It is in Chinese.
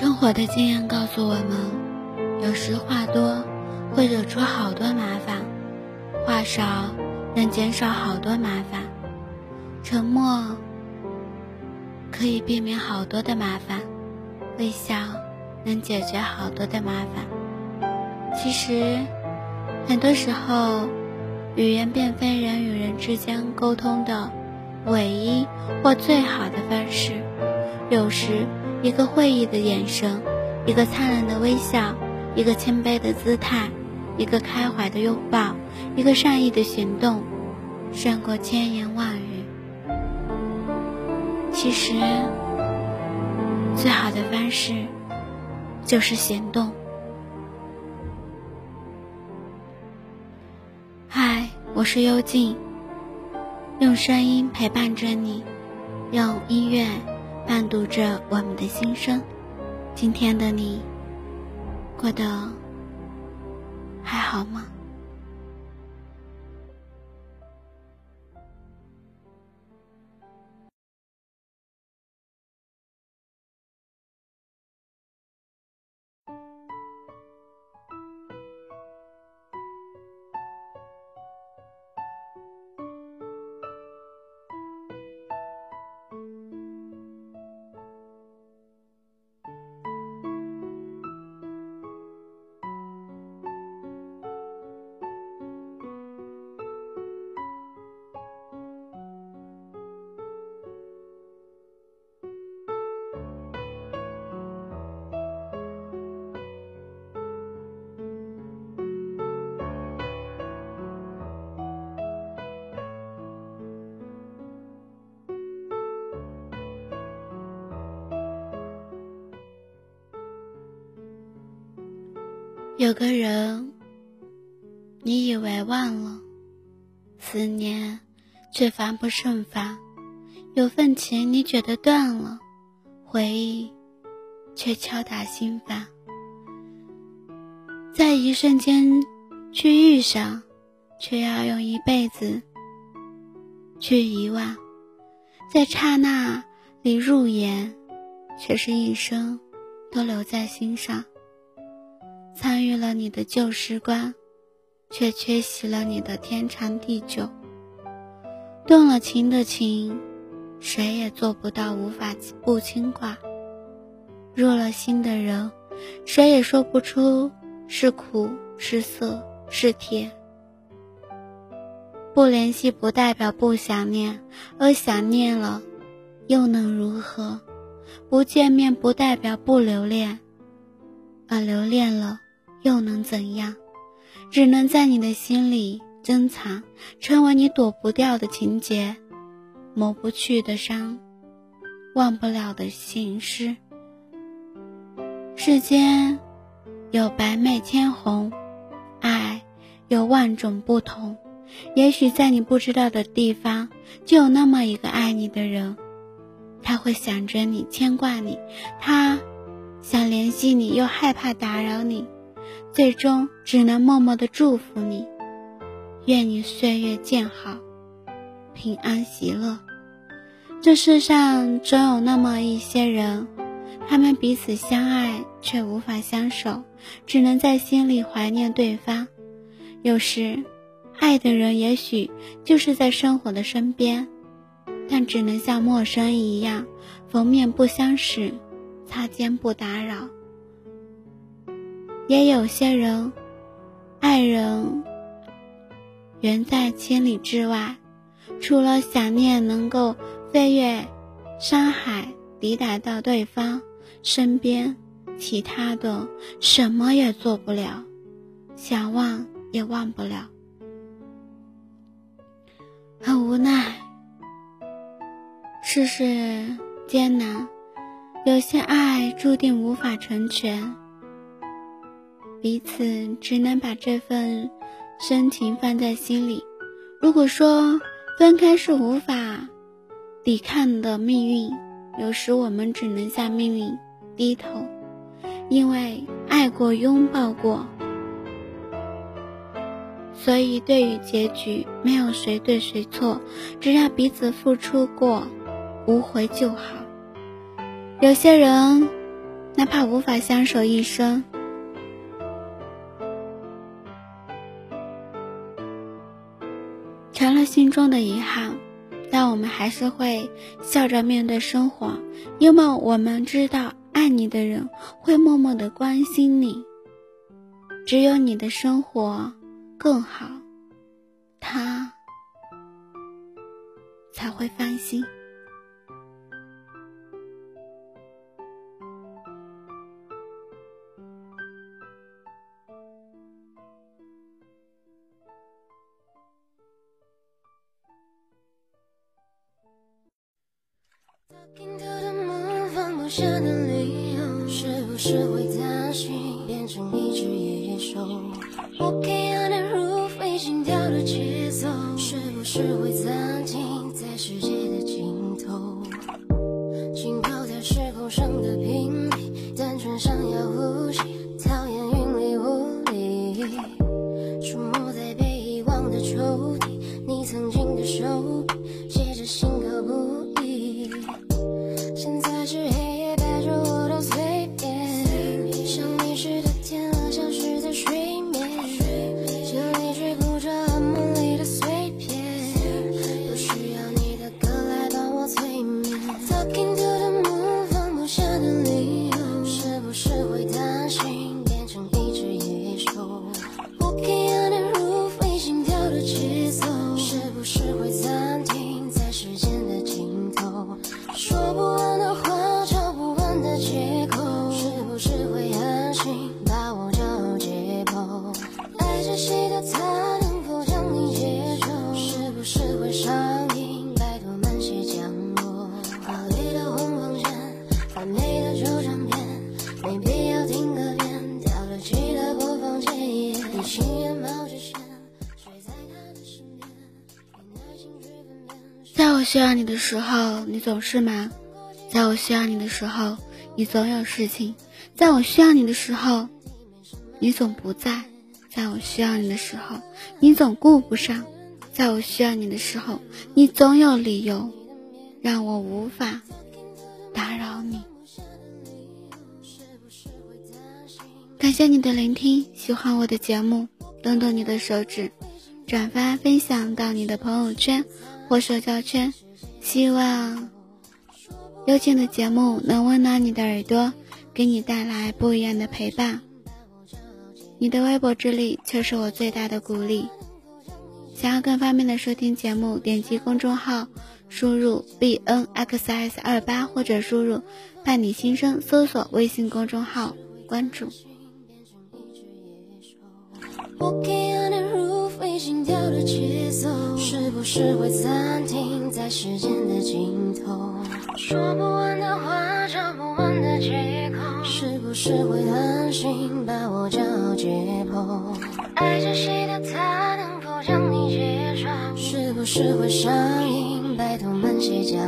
生活的经验告诉我们，有时话多会惹出好多麻烦，话少能减少好多麻烦，沉默可以避免好多的麻烦，微笑能解决好多的麻烦。其实，很多时候，语言并非人与人之间沟通的唯一或最好的方式，有时。一个会意的眼神，一个灿烂的微笑，一个谦卑的姿态，一个开怀的拥抱，一个善意的行动，胜过千言万语。其实，最好的方式就是行动。嗨，我是幽静，用声音陪伴着你，用音乐。伴读着我们的心声，今天的你过得还好吗？有个人，你以为忘了，思念却烦不胜烦；有份情你觉得断了，回忆却敲打心房。在一瞬间去遇上，却要用一辈子去遗忘；在刹那里入眼，却是一生都留在心上。参与了你的旧时光，却缺席了你的天长地久。动了情的情，谁也做不到无法不牵挂。入了心的人，谁也说不出是苦是涩是甜。不联系不代表不想念，而想念了，又能如何？不见面不代表不留恋，而留恋了。又能怎样？只能在你的心里珍藏，成为你躲不掉的情节，抹不去的伤，忘不了的心事。世间有百媚千红，爱有万种不同。也许在你不知道的地方，就有那么一个爱你的人，他会想着你，牵挂你，他想联系你，又害怕打扰你。最终只能默默的祝福你，愿你岁月静好，平安喜乐。这世上总有那么一些人，他们彼此相爱却无法相守，只能在心里怀念对方。有时，爱的人也许就是在生活的身边，但只能像陌生一样，逢面不相识，擦肩不打扰。也有些人，爱人远在千里之外，除了想念，能够飞越山海，抵达到对方身边，其他的什么也做不了，想忘也忘不了，很无奈。世事艰难，有些爱注定无法成全。彼此只能把这份深情放在心里。如果说分开是无法抵抗的命运，有时我们只能向命运低头，因为爱过、拥抱过，所以对于结局没有谁对谁错，只要彼此付出过，无悔就好。有些人。哪怕无法相守一生，成了心中的遗憾，但我们还是会笑着面对生活，因为我们知道爱你的人会默默的关心你。只有你的生活更好，他才会放心。下的理由，是不是会担心变成一只野兽？Walking on the roof，飞心跳的节奏，是不是会暂停在时间需要你的时候，你总是忙；在我需要你的时候，你总有事情；在我需要你的时候，你总不在；在我需要你的时候，你总顾不上；在我需要你的时候，你总有理由让我无法打扰你。感谢你的聆听，喜欢我的节目，动动你的手指，转发分享到你的朋友圈。或社交圈，希望幽静的节目能温暖你的耳朵，给你带来不一样的陪伴。你的微薄之力却是我最大的鼓励。想要更方便的收听节目，点击公众号，输入 b n x s 二八，或者输入伴你心声，搜索微信公众号关注。心跳的节奏，是不是会暂停在时间的尽头？说不完的话，找不完的借口，是不是会狠心把我骄傲解剖？爱着谁的他，能否将你接受？是不是会上瘾，拜托慢些降。